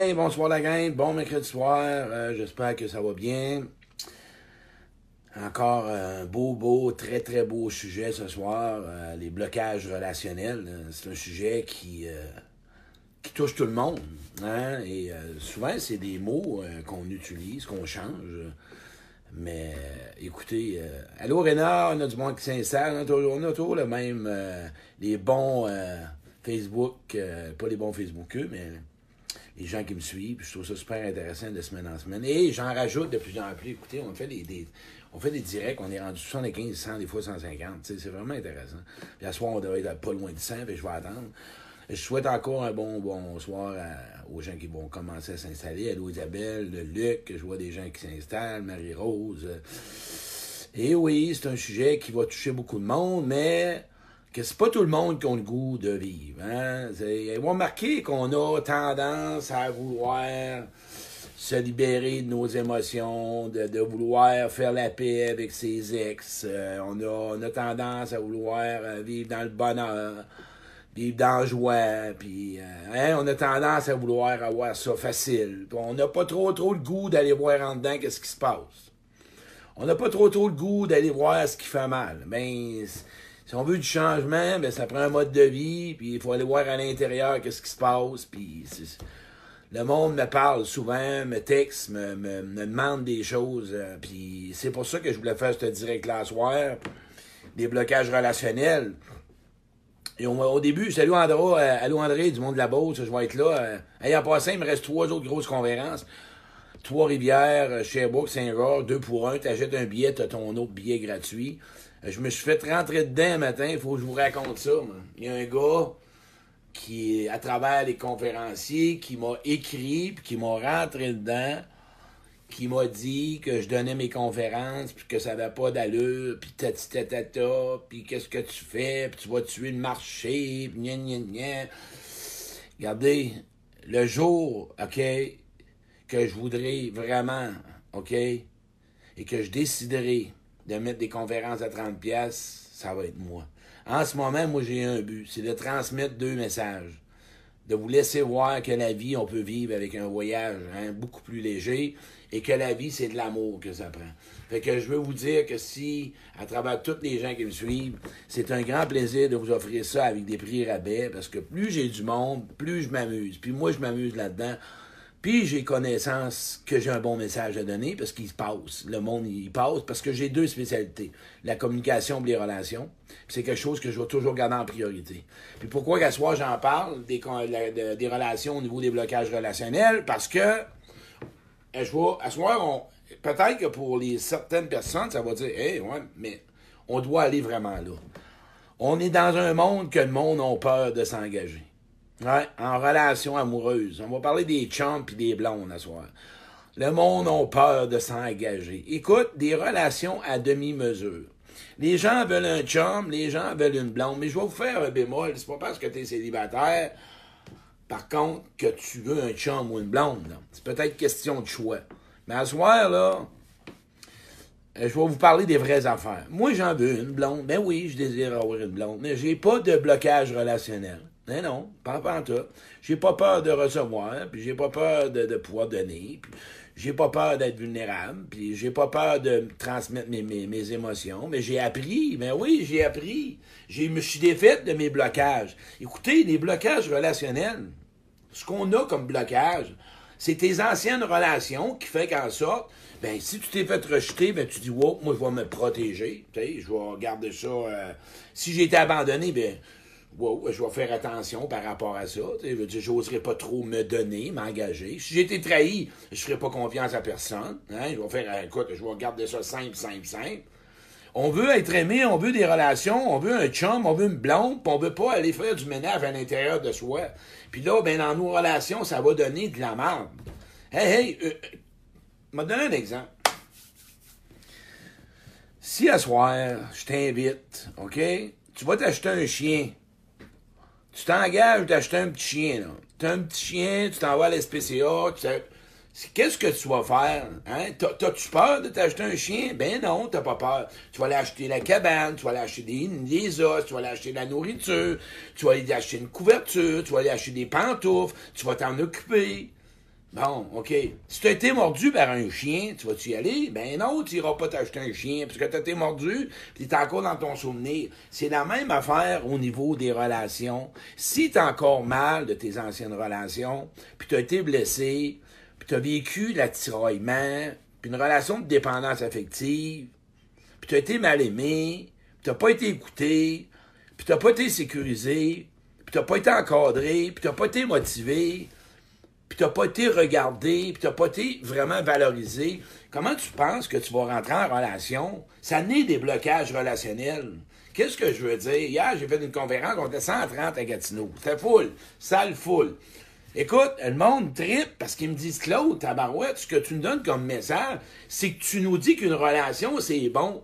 Bonsoir la gang, bon mercredi soir, euh, j'espère que ça va bien. Encore un beau, beau, très, très beau sujet ce soir, euh, les blocages relationnels. C'est un sujet qui, euh, qui touche tout le monde. Hein? Et souvent, c'est des mots qu'on utilise, qu'on change. Mais écoutez, allô Rénard, on a du monde qui s'installe, on a toujours, le même, les bons Facebook, pas les bons Facebookeux, mais les gens qui me suivent. Je trouve ça super intéressant de semaine en semaine. Et j'en rajoute de plus en plus. Écoutez, on fait des, on fait des directs, on est rendu 75, 100, des fois 150. C'est vraiment intéressant. Puis à soir, on devrait être pas loin de 100, puis je vais attendre. Je souhaite encore un bon bonsoir aux gens qui vont commencer à s'installer. Allô Isabelle, Luc, je vois des gens qui s'installent, Marie-Rose. Et oui, c'est un sujet qui va toucher beaucoup de monde, mais que c'est pas tout le monde qui a le goût de vivre. Hein? Ils vont remarquer qu'on a tendance à vouloir se libérer de nos émotions, de, vouloir faire la paix avec ses ex. Euh, on, a, on, a, tendance à vouloir euh, vivre dans le bonheur, vivre dans la joie, puis euh, hein? on a tendance à vouloir avoir ça facile. on n'a pas trop trop le goût d'aller voir en dedans qu'est-ce qui se passe. On n'a pas trop trop le goût d'aller voir ce qui fait mal. Ben, si on veut du changement, ben ça prend un mode de vie, puis il faut aller voir à l'intérieur qu'est-ce qui se passe, puis le monde me parle souvent, me texte, me, me, demande des choses, euh, puis c'est pour ça que je voulais faire ce direct là soir, des blocages relationnels. Et au début, salut Andra, euh, allô André du monde de la Beauce, je vais être là. Euh, et passant, il me reste trois autres grosses conférences. Trois-Rivières, Sherbrooke, Saint-Roch, deux pour un, t'achètes un billet, t'as ton autre billet gratuit. Je me suis fait rentrer dedans un matin, il faut que je vous raconte ça. Il y a un gars qui, à travers les conférenciers, qui m'a écrit, puis qui m'a rentré dedans, qui m'a dit que je donnais mes conférences, puis que ça n'avait pas d'allure, puis tata, puis qu'est-ce que tu fais, puis tu vas tuer le marché, puis gna gna gna. Regardez, le jour, OK, que je voudrais vraiment, OK, et que je déciderai de mettre des conférences à 30 pièces, ça va être moi. En ce moment, moi, j'ai un but, c'est de transmettre deux messages. De vous laisser voir que la vie, on peut vivre avec un voyage hein, beaucoup plus léger et que la vie, c'est de l'amour que ça prend. Fait que je veux vous dire que si, à travers tous les gens qui me suivent, c'est un grand plaisir de vous offrir ça avec des prix rabais parce que plus j'ai du monde, plus je m'amuse. Puis moi, je m'amuse là-dedans. Puis j'ai connaissance que j'ai un bon message à donner parce qu'il se passe. Le monde, il passe parce que j'ai deux spécialités. La communication et les relations. C'est quelque chose que je vais toujours garder en priorité. Puis pourquoi qu'à soir j'en parle des, relations au niveau des blocages relationnels? Parce que euh, je vois, à soir, peut-être que pour les certaines personnes, ça va dire Hey, ouais, mais on doit aller vraiment là. On est dans un monde que le monde a peur de s'engager. Ouais, en relation amoureuse. On va parler des chums et des blondes à soir. Le monde a peur de s'engager. Écoute, des relations à demi-mesure. Les gens veulent un chum, les gens veulent une blonde, mais je vais vous faire un bémol. C'est pas parce que tu es célibataire, par contre, que tu veux un chum ou une blonde. C'est peut-être question de choix. Mais à soir, là, euh, je vais vous parler des vraies affaires. Moi, j'en veux une blonde. Ben oui, je désire avoir une blonde, mais j'ai pas de blocage relationnel. Mais non, pas en tout. J'ai pas peur de recevoir, puis j'ai pas peur de, pouvoir donner, puis j'ai pas peur d'être vulnérable, puis j'ai pas peur de transmettre mes, mes, émotions, mais j'ai appris, mais oui, j'ai appris. Je me suis défaite de mes blocages. Écoutez, les blocages relationnels, ce qu'on a comme blocage, c'est tes anciennes relations qui fait qu'en sorte, ben si tu t'es fait rejeter, ben tu dis wow, moi je vais me protéger, je vais garder ça. Euh, si j'ai été abandonné, ben je vais faire attention par rapport à ça. Je veux pas trop me donner, m'engager. Si j'ai été trahi, je ferai pas confiance à personne. Hein. Je vais faire, euh, écoute, je vais garder ça simple, simple, simple. On veut être aimé, on veut des relations, on veut un chum, on veut une blonde, on veut pas aller faire du ménage à l'intérieur de soi. Puis là, ben, dans nos relations, ça va donner de la merde. Hey, hey, euh, euh m'a donné un exemple. Si à soir, je t'invite, OK, tu vas t'acheter un chien tu t'engages d'acheter un petit chien, là. Tu as un petit chien, tu t'envoies à l'SPCA, Qu'est-ce que tu vas faire? Hein? T'as-tu peur de t'acheter un chien? Ben non, t'as pas peur. Tu vas aller acheter la cabane, tu vas aller acheter des, des os, tu vas aller acheter de la nourriture, tu vas aller acheter une couverture, tu vas aller acheter des pantoufles, tu vas t'en occuper. Bon, OK. Si tu as été mordu par un chien, tu vas-tu y aller? Ben non, tu n'iras pas t'acheter un chien, parce que tu as été mordu, puis tu es encore dans ton souvenir. C'est la même affaire au niveau des relations. Si tu as encore mal de tes anciennes relations, puis tu as été blessé, puis tu as vécu l'attiraillement, puis une relation de dépendance affective, puis tu as été mal aimé, puis tu n'as pas été écouté, puis tu n'as pas été sécurisé, puis tu n'as pas été encadré, puis tu n'as pas été motivé, t'as pas été regardé, puis t'as pas été vraiment valorisé, comment tu penses que tu vas rentrer en relation? Ça naît des blocages relationnels. Qu'est-ce que je veux dire? Hier, j'ai fait une conférence, on était 130 à Gatineau. C'était full, salle full. Écoute, le monde tripe parce qu'ils me disent, Claude, tabarouette, ce que tu nous donnes comme message, c'est que tu nous dis qu'une relation, c'est bon.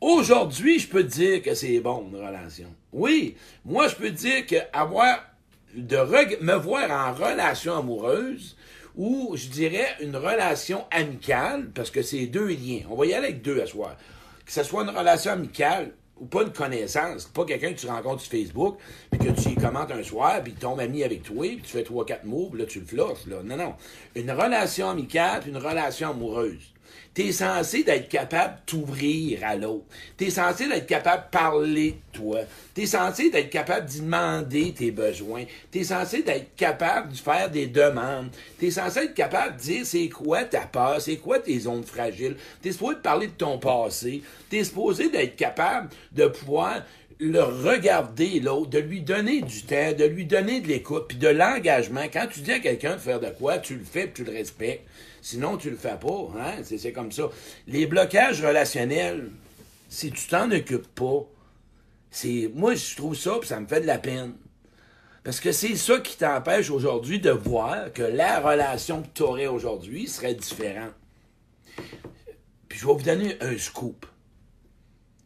Aujourd'hui, je peux te dire que c'est bon, une relation. Oui, moi, je peux te dire qu'avoir de me voir en relation amoureuse ou, je dirais, une relation amicale, parce que c'est deux liens. On va y aller avec deux à soi. Que ce soit une relation amicale ou pas une connaissance, pas quelqu'un que tu rencontres sur Facebook, puis que tu y commentes un soir, puis tombe ami avec toi, puis tu fais trois, quatre mots, puis là, tu le flosses, là. Non, non. Une relation amicale, puis une relation amoureuse. T'es censé d'être capable d'ouvrir à l'autre. T'es censé d'être capable de parler de toi. T'es censé d'être capable d'y demander tes besoins. T'es censé d'être capable de faire des demandes. T'es censé être capable de dire c'est quoi ta peur, c'est quoi tes zones fragiles. T'es supposé de parler de ton passé. T'es supposé d'être capable de pouvoir le regarder l'autre, de lui donner du temps, de lui donner de l'écoute, puis de l'engagement. Quand tu dis à quelqu'un de faire de quoi, tu le fais, puis tu le respectes. Sinon, tu le fais pas. Hein? C'est comme ça. Les blocages relationnels, si tu t'en occupes pas, c'est moi, je trouve ça, puis ça me fait de la peine. Parce que c'est ça qui t'empêche aujourd'hui de voir que la relation que tu aurais aujourd'hui serait différente. Puis je vais vous donner un scoop.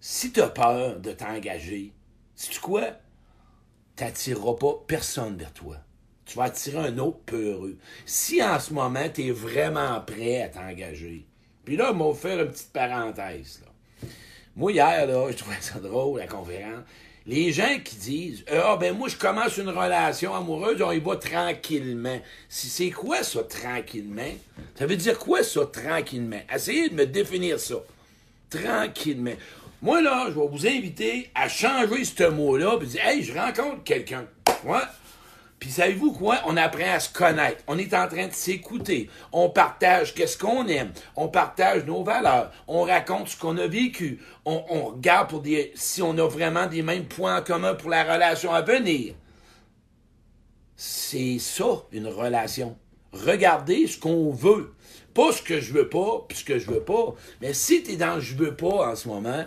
Si tu as peur de t'engager, sais-tu quoi? Tu n'attireras pas personne vers toi tu vas attirer un autre peureux. Si en ce moment, tu es vraiment prêt à t'engager, puis là, on va faire une petite parenthèse. Là. Moi, hier, là, je trouvais ça drôle, la conférence. Les gens qui disent Ah, ben moi, je commence une relation amoureuse, on y va tranquillement. Si c'est quoi ça, tranquillement? Ça veut dire quoi ça, tranquillement? Essayez de me définir ça. Tranquillement. Moi, là, je vais vous inviter à changer ce mot-là, puis dire Hey, je rencontre quelqu'un. Ouais. Puis savez-vous quoi? On apprend à se connaître. On est en train de s'écouter. On partage qu'est-ce qu'on aime. On partage nos valeurs. On raconte ce qu'on a vécu. On, regarde pour dire si on a vraiment des mêmes points en commun pour la relation à venir. C'est ça, une relation. Regardez ce qu'on veut. Pas ce que je veux pas, puis ce que je veux pas. Mais si tu es dans je veux pas en ce moment,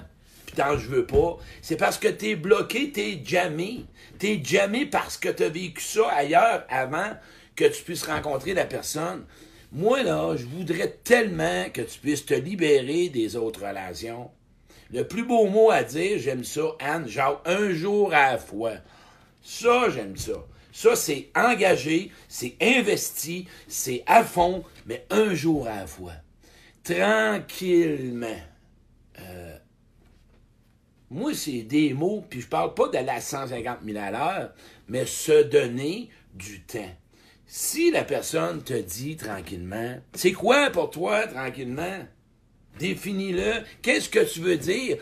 je veux pas, c'est parce que tu es bloqué, tu es jamais. T'es jamais parce que tu as vécu ça ailleurs avant que tu puisses rencontrer la personne. Moi, là, je voudrais tellement que tu puisses te libérer des autres relations. Le plus beau mot à dire, j'aime ça, Anne, genre un jour à la fois. Ça, j'aime ça. Ça, c'est engagé, c'est investi, c'est à fond, mais un jour à la fois. Tranquillement. Moi, c'est des mots, puis je parle pas d'aller à 150 000 à l'heure, mais se donner du temps. Si la personne te dit tranquillement, c'est quoi pour toi tranquillement? Définis-le. Qu'est-ce que tu veux dire?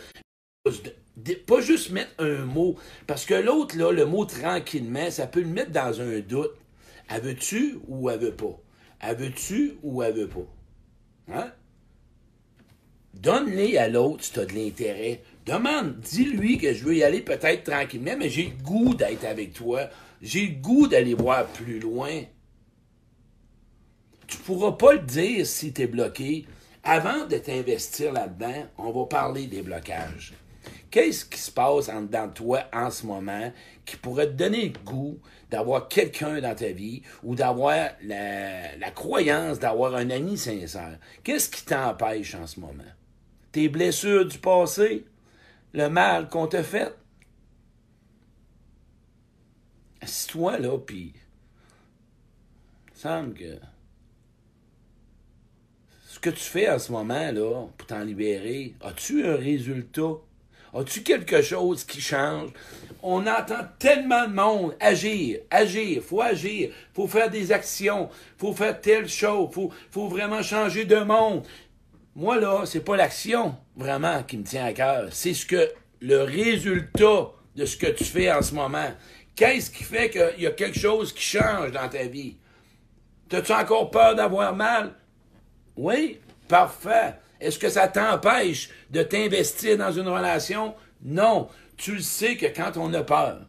Pas juste mettre un mot. Parce que l'autre, là, le mot tranquillement, ça peut le mettre dans un doute. Elle veut-tu ou elle veut pas? Elle veut-tu ou elle veut pas? Hein? Donne-les à l'autre si tu as de l'intérêt. Demande, dis-lui que je veux y aller peut-être tranquillement, mais j'ai le goût d'être avec toi. J'ai le goût d'aller voir plus loin. Tu pourras pas le dire si tu es bloqué. Avant de t'investir là-dedans, on va parler des blocages. Qu'est-ce qui se passe en dedans de toi en ce moment qui pourrait te donner le goût d'avoir quelqu'un dans ta vie ou d'avoir la, la croyance d'avoir un ami sincère? Qu'est-ce qui t'empêche en ce moment? Tes blessures du passé? le mal qu'on t'a fait. Assis-toi là, puis. Il semble que. Ce que tu fais en ce moment, là, pour t'en libérer, as-tu un résultat? As-tu quelque chose qui change? On entend tellement de monde agir, agir, faut agir, faut faire des actions, faut faire telle chose, faut, faut vraiment changer de monde. Moi, là, c'est pas l'action vraiment qui me tient à cœur, c'est ce que le résultat de ce que tu fais en ce moment. Qu'est-ce qui fait qu'il y a quelque chose qui change dans ta vie? T'as-tu encore peur d'avoir mal? Oui, parfait. Est-ce que ça t'empêche de t'investir dans une relation? Non. Tu le sais que quand on a peur,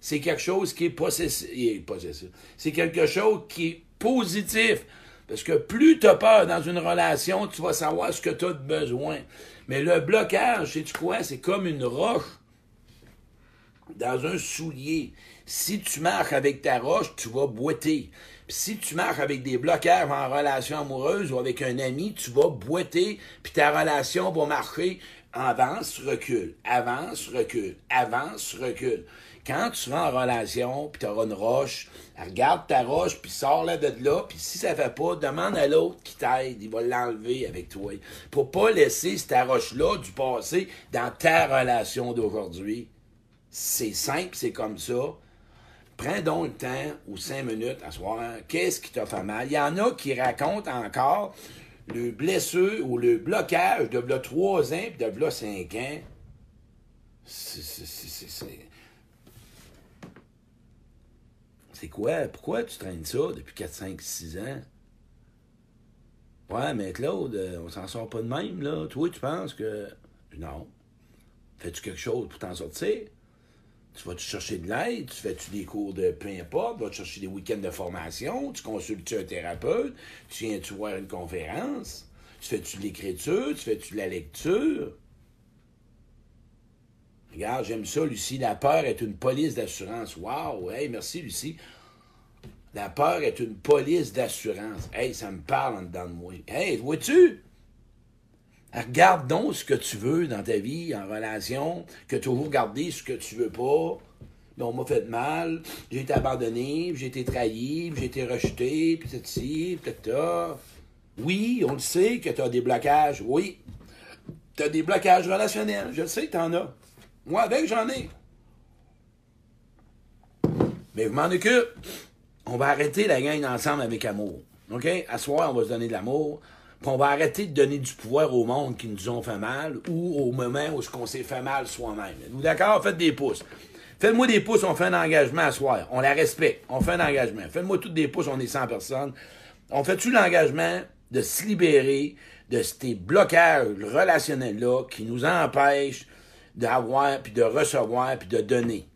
c'est quelque chose qui est possessif. C'est quelque chose qui est positif. Parce que plus tu as peur dans une relation, tu vas savoir ce que tu as de besoin. Mais le blocage, sais-tu quoi? C'est comme une roche dans un soulier. Si tu marches avec ta roche, tu vas boiter. Si tu marches avec des blocages en relation amoureuse ou avec un ami, tu vas boiter, puis ta relation va marcher avance, recule, avance, recule, avance, recule. Quand tu vas en relation, puis tu auras une roche, regarde ta roche, puis sors-la de là, puis si ça fait pas, demande à l'autre qui t'aide, il va l'enlever avec toi. Pour pas laisser cette roche-là du passé dans ta relation d'aujourd'hui. C'est simple, c'est comme ça. Prends donc le temps ou cinq minutes à soir. Qu'est-ce qui t'a fait mal? Il y en a qui racontent encore le blessure ou le blocage de là trois ans et de là cinq ans. C'est quoi? Pourquoi tu traînes ça depuis 4, 5, 6 ans? Ouais, mais Claude, euh, on s'en sort pas de même, là. Toi, tu penses que. Non. Fais-tu quelque chose pour t'en sortir? Tu vas-tu chercher de l'aide? Tu fais-tu des cours de peu importe? Tu vas-tu chercher des week-ends de formation? Tu consultes-tu un thérapeute? Tu viens-tu voir une conférence? Tu fais-tu de l'écriture? Tu fais-tu de la lecture? Regarde, j'aime ça, Lucie. La peur est une police d'assurance. Wow! Hey, merci, Lucie. La peur est une police d'assurance. Hey, ça me parle en dedans de moi. Hey, vois-tu? Regarde donc ce que tu veux dans ta vie, en relation, que toujours garder ce que tu veux pas. on m'a fait mal, j'ai été abandonné, j'ai été trahi, j'ai été rejeté, puis ceci, puis ça. Oui, on le sait que tu as des blocages, oui. Tu as des blocages relationnels, je le sais que tu en as. Moi, avec, j'en ai. Mais je m'en occupe. On va arrêter la gang ensemble avec amour. OK? À soir, on va se donner de l'amour qu'on va arrêter de donner du pouvoir au monde qui nous ont fait mal ou au moment où on s'est fait mal soi-même. Vous d'accord? Faites des pouces. Faites-moi des pouces, on fait un engagement à soir. On la respecte. On fait un engagement. Faites-moi toutes des pouces, on est 100 personnes. On fait-tu l'engagement de se libérer de ces blocages relationnels-là qui nous empêchent d'avoir, puis de recevoir, puis de donner?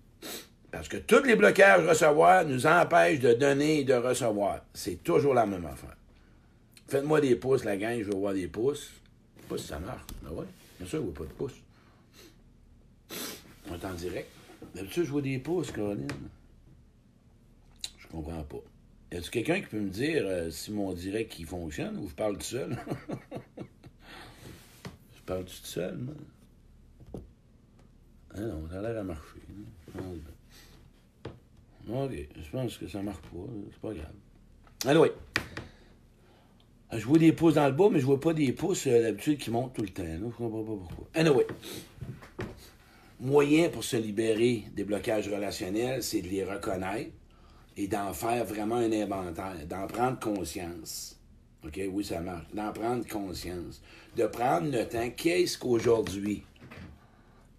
Parce que tous les blocages recevoir nous empêchent de donner et de recevoir. C'est toujours la même affaire. Faites-moi des pouces, la gang, je veux voir des pouces. Je sais pas si ça marche. Ben ouais, bien sûr, je vois pas de pouces. On est en direct. D'habitude, je vois des pouces, Caroline. Je comprends pas. Y a-t-il quelqu'un qui peut me dire euh, si mon direct qui fonctionne ou je parle tout seul? je parle tout seul, moi? Ah non, ça a l'air à marcher. OK, je pense que ça marche pas. C'est pas grave. Allez, oui. Je vois des pouces dans le bas, mais je vois pas des pouces euh, d'habitude qui montent tout le temps. Je comprends pas pourquoi. Anyway. Moyen pour se libérer des blocages relationnels, c'est de les reconnaître et d'en faire vraiment un inventaire, d'en prendre conscience. OK, oui, ça marche. D'en prendre conscience. De prendre le temps, qu'est-ce qu'aujourd'hui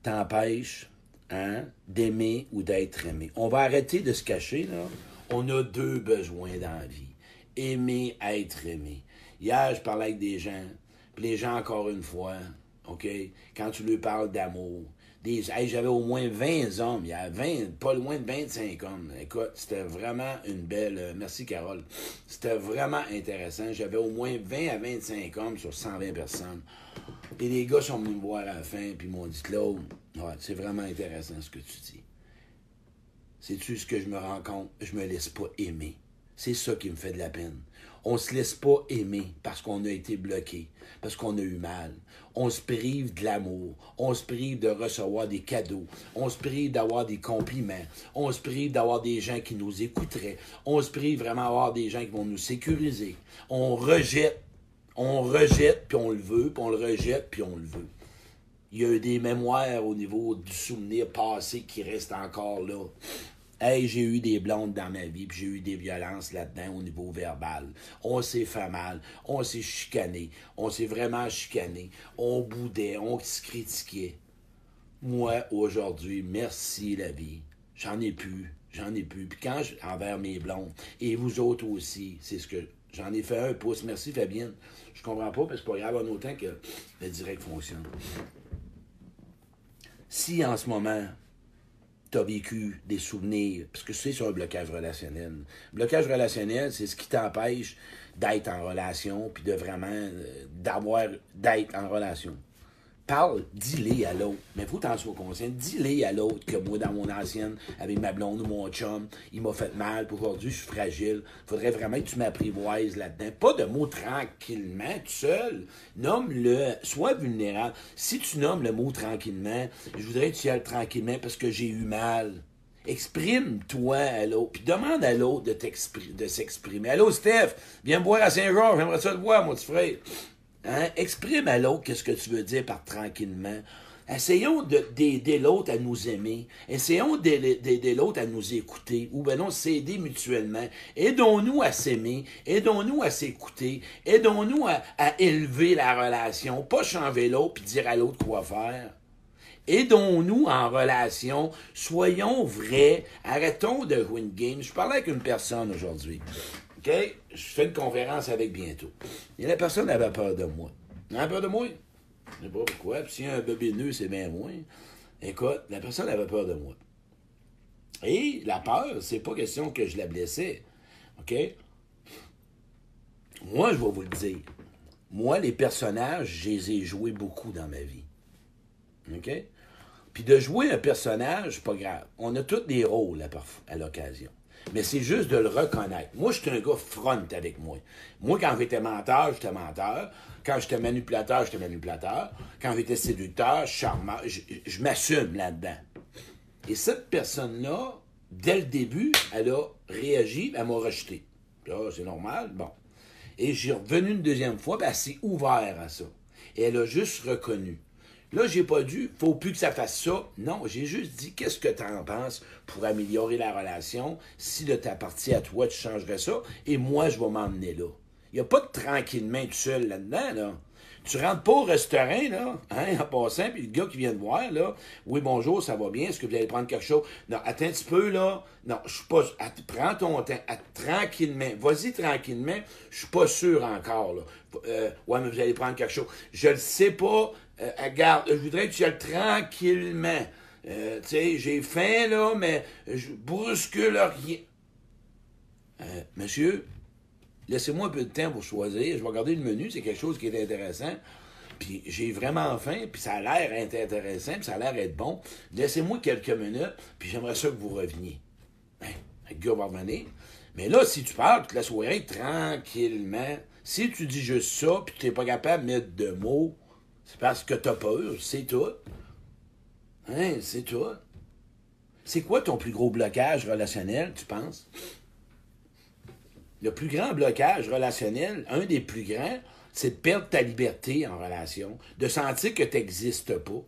t'empêche hein, d'aimer ou d'être aimé? On va arrêter de se cacher, là. On a deux besoins dans la vie. Aimer, être aimé. Hier, je parlais avec des gens, puis les gens, encore une fois, OK, quand tu lui parles d'amour, des, j'avais au moins 20 hommes, il y a 20, pas loin de 25 hommes. Écoute, c'était vraiment une belle. Euh, merci, Carole. C'était vraiment intéressant. J'avais au moins 20 à 25 hommes sur 120 personnes. Et les gars sont venus me voir à la fin, puis m'ont dit Claude, ouais, c'est vraiment intéressant ce que tu dis. C'est-tu ce que je me rends compte? Je me laisse pas aimer. C'est ça qui me fait de la peine. On se laisse pas aimer parce qu'on a été bloqué, parce qu'on a eu mal. On se prive de l'amour. On se prive de recevoir des cadeaux. On se prive d'avoir des compliments. On se prive d'avoir des gens qui nous écouteraient. On se prive vraiment d'avoir des gens qui vont nous sécuriser. On rejette. On rejette, puis on le veut, puis on le rejette, puis on le veut. Il y a des mémoires au niveau du souvenir passé qui restent encore là. Hey, j'ai eu des blondes dans ma vie, puis j'ai eu des violences là-dedans au niveau verbal. On s'est fait mal, on s'est chicané, on s'est vraiment chicané, on boudait, on se critiquait. Moi, aujourd'hui, merci la vie. J'en ai plus, j'en ai plus. Puis quand, je, envers mes blondes, et vous autres aussi, c'est ce que j'en ai fait un pouce. Merci Fabienne. Je comprends pas, parce que c'est pas grave en autant que le direct fonctionne. Si en ce moment, tu as vécu des souvenirs, parce que c'est sur un blocage relationnel. blocage relationnel, c'est ce qui t'empêche d'être en relation, puis de vraiment, euh, d'avoir, d'être en relation parle, dis-les à l'autre. Mais faut t'en sois conscient. Dis-les à l'autre que moi, dans mon ancienne, avec ma blonde ou mon chum, il m'a fait mal. Pour aujourd'hui, je suis fragile. Faudrait vraiment que tu m'apprivoises là-dedans. Pas de mots tranquillement, tout seul. Nomme-le. Sois vulnérable. Si tu nommes le mot tranquillement, je voudrais que tu y ailles tranquillement parce que j'ai eu mal. Exprime-toi à l'autre. Puis demande à l'autre de, de s'exprimer. Allô, Steph, viens me voir à Saint-Georges. J'aimerais ça te voir, mon petit frère. Hein? Exprime à l'autre qu'est-ce que tu veux dire par tranquillement. Essayons d'aider l'autre à nous aimer. Essayons d'aider l'autre à nous écouter. Ou ben non, s'aider mutuellement. Aidons-nous à s'aimer. Aidons-nous à s'écouter. Aidons-nous à, élever la relation. Pas changer l'autre puis dire à l'autre quoi faire. Aidons-nous en relation. Soyons vrais. Arrêtons de une game. Je parlais avec une personne aujourd'hui. OK? Je fais une conférence avec bientôt. Et la personne avait peur de moi. Elle avait peur de moi? Je ne sais pas pourquoi. Puis s'il y a un c'est bien moins. Écoute, la personne avait peur de moi. Et la peur, c'est pas question que je la blessais. OK? Moi, je vais vous le dire. Moi, les personnages, je les ai joués beaucoup dans ma vie. OK? Puis de jouer un personnage, pas grave. On a tous des rôles à l'occasion mais c'est juste de le reconnaître. Moi, je suis un gars front avec moi. Moi, quand j'étais menteur, j'étais menteur. Quand j'étais manipulateur, j'étais manipulateur. Quand j'étais séducteur, charmant, je, je m'assume là-dedans. Et cette personne-là, dès le début, elle a réagi, elle m'a rejeté. C'est normal, bon. Et j'ai revenu une deuxième fois, elle s'est ouverte à ça. Et elle a juste reconnu. Là, j'ai pas dit, faut plus que ça fasse ça. Non, j'ai juste dit, qu'est-ce que tu en penses pour améliorer la relation? Si de ta partie à toi, tu changerais ça, et moi, je vais m'emmener là. Il n'y a pas de tranquillement tout seul là-dedans, là. Tu rentres pas au restaurant, là, hein, en passant, puis le gars qui vient te voir, là, oui, bonjour, ça va bien, est-ce que vous allez prendre quelque chose? Non, attends un petit peu, là. Non, je suis pas. prends ton temps, tranquillement. Vas-y tranquillement, je suis pas sûr encore, là. Euh, ouais, mais vous allez prendre quelque chose. Je le sais pas, euh, garde, je voudrais que tu ailles tranquillement. Euh, tu sais, j'ai faim, là, mais je bruscule rien. Euh, monsieur, laissez-moi un peu de temps pour choisir. Je vais regarder le menu, c'est quelque chose qui est intéressant. Puis j'ai vraiment faim, puis ça a l'air intéressant, puis ça a l'air être bon. Laissez-moi quelques minutes, puis j'aimerais ça que vous reveniez. Revenir. Mais là, si tu parles toute la soirée tranquillement, si tu dis juste ça, puis tu n'es pas capable de mettre de mots, c'est parce que t'as peur, c'est tout. Hein, c'est tout. C'est quoi ton plus gros blocage relationnel, tu penses? Le plus grand blocage relationnel, un des plus grands, c'est de perdre ta liberté en relation, de sentir que tu n'existes pas.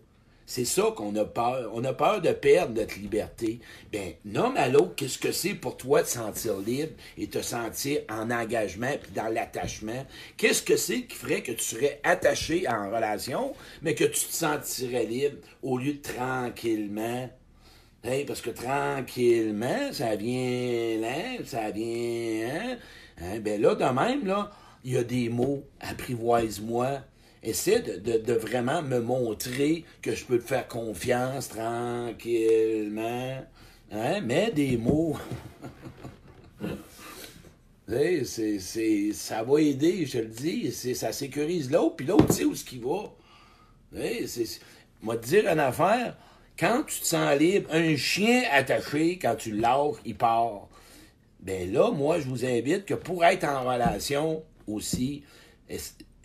C'est ça qu'on a peur. On a peur de perdre notre liberté. Bien, nomme à l'autre qu'est-ce que c'est pour toi de sentir libre et te sentir en engagement puis dans l'attachement. Qu'est-ce que c'est qui ferait que tu serais attaché en relation, mais que tu te sentirais libre au lieu de tranquillement? Hey, parce que tranquillement, ça vient là, ça vient. Hein? hein? Ben là, de même, là, il y a des mots. Apprivoise-moi, essaie de, vraiment me montrer que je peux te faire confiance tranquillement. Hein? Mets des mots. c'est, c'est, ça va aider, je le dis. C'est, ça sécurise l'autre, puis l'autre sait où ce qu'il va. c'est, moi, te dire une affaire, quand tu te sens libre, un chien attaché, quand tu lâches, il part. Ben là, moi, je vous invite que pour être en relation aussi,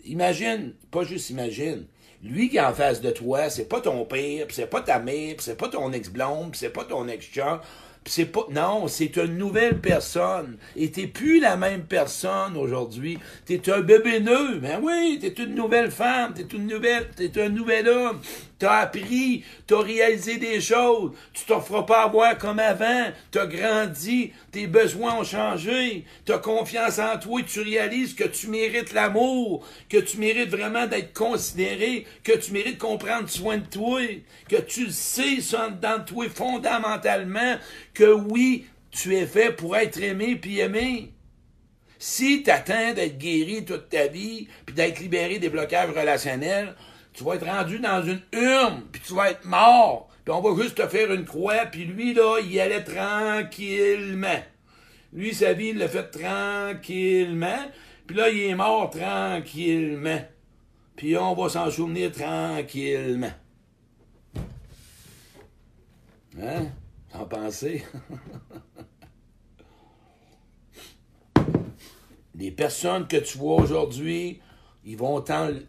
imagine, pas juste imagine, lui qui est en face de toi, c'est pas ton père, c'est pas ta mère, c'est pas ton ex-blonde, c'est pas ton ex-chat, c'est pas non, c'est une nouvelle personne et t'es plus la même personne aujourd'hui. T'es un bébé neuf, ben oui, t'es une nouvelle femme, t'es une nouvelle, t'es un nouvel homme. T'as appris, t'as réalisé des choses. Tu t'en feras pas avoir comme avant. T'as grandi, tes besoins ont changé. T'as confiance en toi, tu réalises que tu mérites l'amour, que tu mérites vraiment d'être considéré, que tu mérites qu'on prenne soin de toi, que tu sais ça dans toi fondamentalement, que oui, tu es fait pour être aimé puis aimé. Si tu attends d'être guéri toute ta vie, puis d'être libéré des blocages relationnels, tu vas être rendu dans une urne, puis tu vas être mort, puis on va juste te faire une croix, puis lui, là, il allait tranquillement. Lui, sa vie, il l'a fait tranquillement, puis là, il est mort tranquillement. Puis on va s'en souvenir tranquillement. Hein? T'en pensez? Les personnes que tu vois aujourd'hui, ils vont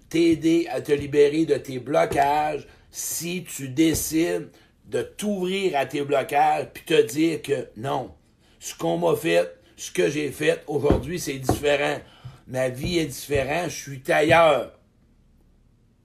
t'aider à te libérer de tes blocages si tu décides de t'ouvrir à tes blocages puis te dire que non, ce qu'on m'a fait, ce que j'ai fait aujourd'hui, c'est différent. Ma vie est différente, je suis ailleurs.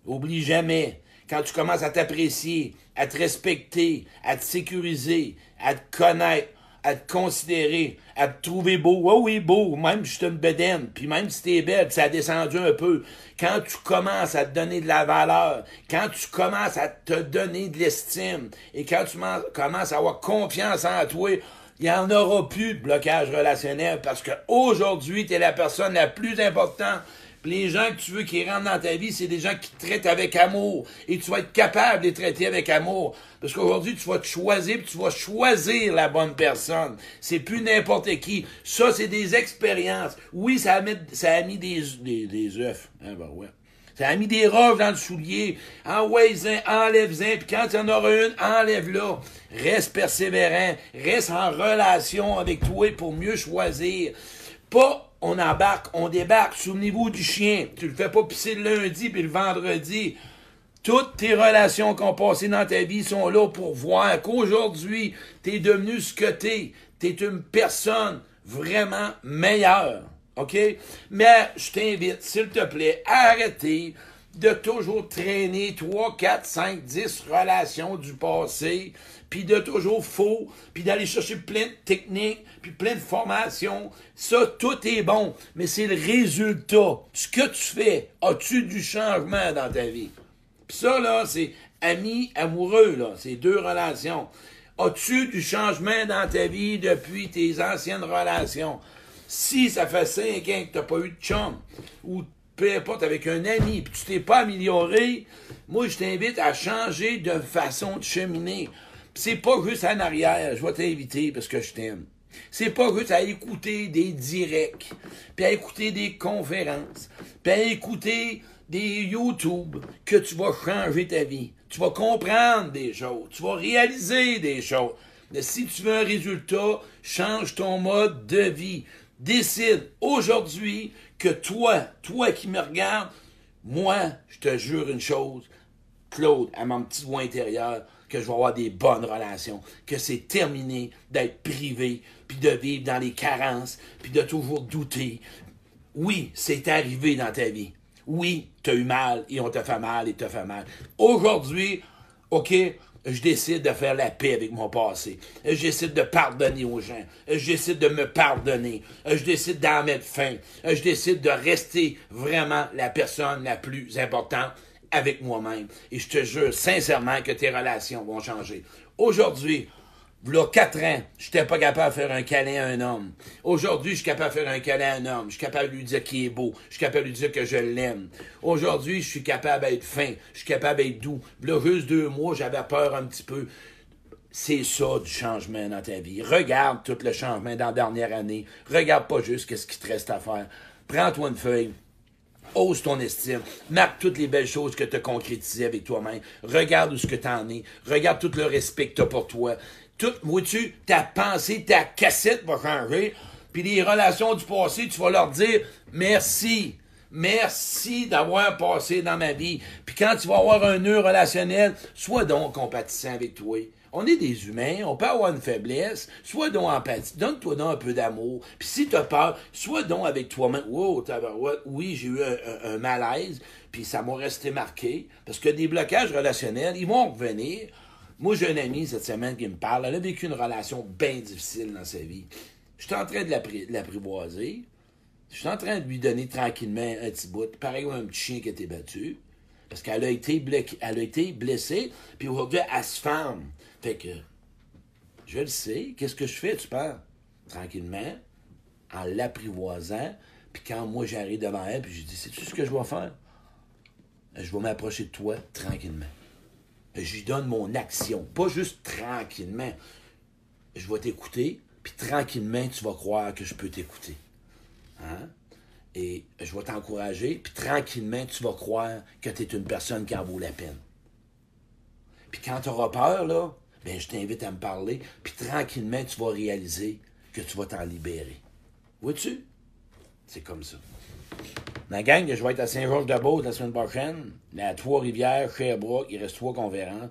Oublie jamais, quand tu commences à t'apprécier, à te respecter, à te sécuriser, à te connaître, à te considérer, à te trouver beau. Oh oui, beau, même si je une bedaine, puis même si t'es belle, ça a descendu un peu. Quand tu commences à te donner de la valeur, quand tu commences à te donner de l'estime, et quand tu commences à avoir confiance en toi, il n'y en aura plus de blocage relationnel parce qu'aujourd'hui, tu es la personne la plus importante les gens que tu veux qui rentrent dans ta vie, c'est des gens qui te traitent avec amour. Et tu vas être capable de les traiter avec amour. Parce qu'aujourd'hui, tu vas te choisir, puis tu vas choisir la bonne personne. C'est plus n'importe qui. Ça, c'est des expériences. Oui, ça a mis, ça a mis des, des, des œufs. Hein, ben ouais. Ça a mis des roches dans le soulier. Envoie-en, enlève-en, puis quand il y en aura une, enlève-la. Reste persévérant, reste en relation avec toi pour mieux choisir. Pas on embarque, on débarque. Souvenez-vous du chien. Tu le fais pas pisser le lundi puis le vendredi. Toutes tes relations qui ont passé dans ta vie sont là pour voir qu'aujourd'hui, tu es devenu ce que tu es. Tu es une personne vraiment meilleure. OK? Mais je t'invite, s'il te plaît, à de toujours traîner 3, 4, 5, 10 relations du passé puis de toujours faux, puis d'aller chercher plein de techniques, puis plein de formations. Ça, tout est bon, mais c'est le résultat. Ce que tu fais, as-tu du changement dans ta vie? Puis ça, là, c'est ami, amoureux, là, c'est deux relations. As-tu du changement dans ta vie depuis tes anciennes relations? Si ça fait cinq ans que tu n'as pas eu de chum, ou peu importe, avec un ami, puis tu t'es pas amélioré, moi, je t'invite à changer de façon de cheminer c'est pas juste en arrière, je vais t'inviter parce que je t'aime. C'est pas juste à écouter des directs, puis à écouter des conférences, puis à écouter des YouTube que tu vas changer ta vie. Tu vas comprendre des choses, tu vas réaliser des choses. Mais si tu veux un résultat, change ton mode de vie. Décide aujourd'hui que toi, toi qui me regardes, moi, je te jure une chose, Claude, à mon petit voix intérieur, que je vais avoir des bonnes relations, que c'est terminé d'être privé, puis de vivre dans les carences, puis de toujours douter. Oui, c'est arrivé dans ta vie. Oui, tu as eu mal et on t'a fait mal et t'a fait mal. Aujourd'hui, OK, je décide de faire la paix avec mon passé. Je décide de pardonner aux gens. Je décide de me pardonner. Je décide d'en mettre fin. Je décide de rester vraiment la personne la plus importante avec moi-même. Et je te jure sincèrement que tes relations vont changer. Aujourd'hui, voilà quatre ans, je n'étais pas capable de faire un câlin à un homme. Aujourd'hui, je suis capable de faire un câlin à un homme. Je suis capable de lui dire qu'il est beau. Je suis capable de lui dire que je l'aime. Aujourd'hui, je suis capable d'être fin. Je suis capable d'être doux. Là, juste deux mois, j'avais peur un petit peu. C'est ça du changement dans ta vie. Regarde tout le changement dans la dernière année. Regarde pas juste ce qui te reste à faire. Prends-toi une feuille hausse ton estime, marque toutes les belles choses que tu as concrétisées avec toi-même, regarde où ce que tu en es, regarde tout le respect que tu as pour toi. Tout, vois-tu, ta pensée, ta cassette va changer, puis les relations du passé, tu vas leur dire merci. Merci d'avoir passé dans ma vie. Puis quand tu vas avoir un nœud relationnel, sois donc compatissant avec toi. On est des humains, on peut avoir une faiblesse. Sois donc empathie, donne-toi donc un peu d'amour. Puis si tu as peur, sois donc avec toi-même. Wow, oui, j'ai eu un, malaise, puis ça m'a resté marqué. Parce que des blocages relationnels, ils vont revenir. Moi, j'ai un ami cette semaine qui me parle. Elle a vécu une relation bien difficile dans sa vie. Je suis en train de l'apprivoiser. Je suis en train de lui donner tranquillement un petit bout. Pareil comme un petit chien qui a été battu. Parce qu'elle a été, elle a été blessée, puis aujourd'hui, elle se ferme. Fait que, je le sais, qu'est-ce que je fais, tu penses? Tranquillement, en l'apprivoisant, puis quand moi j'arrive devant elle, puis je dis, sais-tu ce que je vais faire? Je vais m'approcher de toi tranquillement. Lui donne mon action, pas juste tranquillement. Je vais t'écouter, puis tranquillement, tu vas croire que je peux t'écouter. Hein? Et je vais t'encourager, puis tranquillement, tu vas croire que tu es une personne qui en vaut la peine. Puis quand tu auras peur, là, ben, je t'invite à me parler, puis tranquillement, tu vas réaliser que tu vas t'en libérer. Vois-tu? C'est comme ça. La gang, je vais être à Saint-Georges-de-Beauce la semaine prochaine, à Trois-Rivières, Sherbrooke, il reste trois conférences.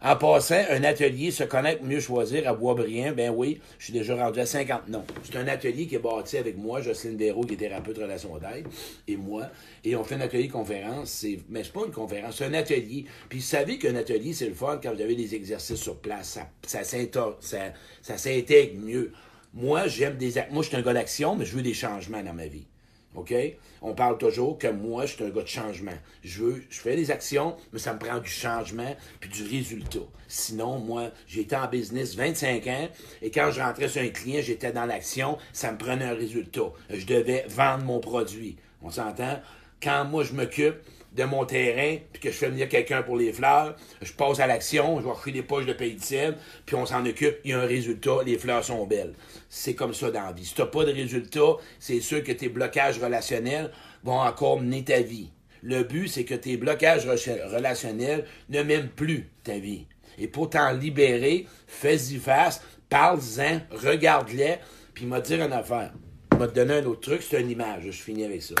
En passant, un atelier, se connaître, mieux choisir à Boisbriand, ben oui, je suis déjà rendu à 50 noms. C'est un atelier qui est bâti avec moi, Jocelyne Béraud, qui est thérapeute relation d'aide, et moi. Et on fait un atelier conférence. C'est, mais c'est pas une conférence, c'est un atelier. Puis vous savez qu'un atelier, c'est le fun quand vous avez des exercices sur place. Ça, ça, ça, ça s'intègre mieux. Moi, j'aime des. Moi, je suis un gars d'action, mais je veux des changements dans ma vie. OK? On parle toujours que moi, je suis un gars de changement. Je veux, je fais des actions, mais ça me prend du changement puis du résultat. Sinon, moi, j'ai été en business 25 ans et quand je rentrais sur un client, j'étais dans l'action, ça me prenait un résultat. Je devais vendre mon produit. On s'entend? Quand moi, je m'occupe, de mon terrain, puis que je fais venir quelqu'un pour les fleurs, je passe à l'action, je vais reculer des poches de pays de sel, puis on s'en occupe, il y a un résultat, les fleurs sont belles. C'est comme ça dans la vie. Si tu n'as pas de résultat, c'est sûr que tes blocages relationnels vont encore mener ta vie. Le but, c'est que tes blocages relationnels ne mènent plus ta vie. Et pour t'en libérer, fais-y face, parle-en, regarde-les, puis m'a dire une affaire. m'a donné un autre truc, c'est une image. Je finis avec ça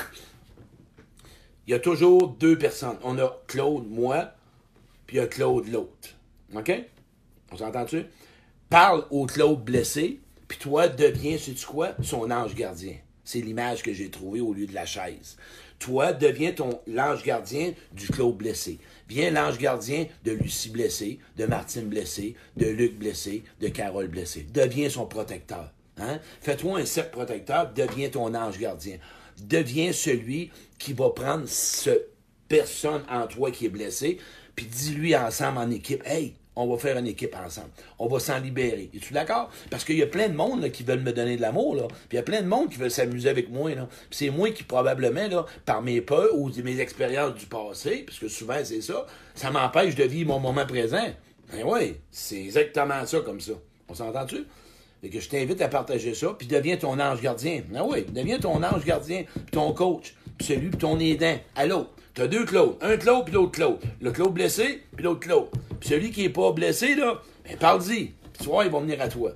il y a toujours deux personnes. On a Claude, moi, puis il y a Claude, l'autre. OK? On s'entend-tu? Parle au Claude blessé, puis toi, deviens, sais-tu quoi? Son ange gardien. C'est l'image que j'ai trouvée au lieu de la chaise. Toi, deviens ton l'ange gardien du Claude blessé. Viens l'ange gardien de Lucie blessé, de Martine blessé, de Luc blessé, de Carole blessé. Deviens son protecteur. Hein? Fais-toi un cercle protecteur, deviens ton ange gardien deviens celui qui va prendre cette personne en toi qui est blessée, puis dis-lui ensemble en équipe, hey, on va faire une équipe ensemble. On va s'en libérer. Es-tu d'accord? Parce qu'il y a plein de monde qui veulent me donner de l'amour. Puis il y a plein de monde qui veulent s'amuser avec moi. Puis c'est moi qui, probablement, par mes peurs ou mes expériences du passé, parce que souvent c'est ça, ça m'empêche de vivre mon moment présent. Ben oui, c'est exactement ça comme ça. On s'entend-tu? Que je t'invite à partager ça, puis deviens ton ange gardien. Ah oui, deviens ton ange gardien, puis ton coach, puis celui, puis ton aidant. À l'autre. Tu as deux Claude. Un Claude, puis l'autre Claude. Le Claude blessé, puis l'autre Claude. Puis celui qui n'est pas blessé, là, ben parle-y. Puis tu vois, ils vont venir à toi.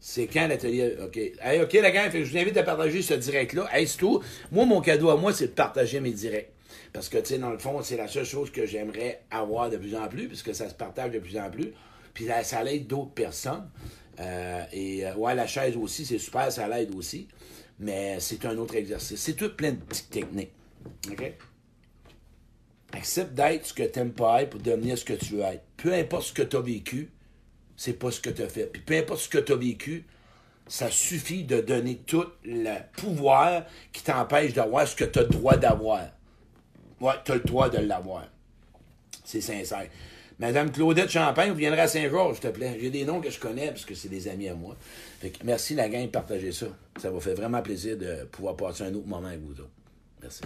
C'est quand l'atelier? OK. Hey, OK, la gang, je vous invite à partager ce direct-là. Hey, c'est tout. Moi, mon cadeau à moi, c'est de partager mes directs. Parce que, tu sais, dans le fond, c'est la seule chose que j'aimerais avoir de plus en plus, puisque ça se partage de plus en plus. Puis ça, l'aide d'autres personnes. Euh, et euh, ouais, la chaise aussi, c'est super, ça l'aide aussi. Mais c'est un autre exercice. C'est tout plein de petites techniques. OK? Accepte d'être ce que tu n'aimes pas être pour devenir ce que tu veux être. Peu importe ce que tu as vécu, c'est pas ce que tu as fait. Puis peu importe ce que tu as vécu, ça suffit de donner tout le pouvoir qui t'empêche d'avoir ce que tu as le droit d'avoir. Ouais, tu as le droit de l'avoir. C'est sincère. Madame Claudette Champagne, vous viendrez à Saint-Georges, s'il te plaît. J'ai des noms que je connais parce que c'est des amis à moi. merci la gang de partager ça. Ça va faire vraiment plaisir de pouvoir passer un autre moment avec vous. Merci.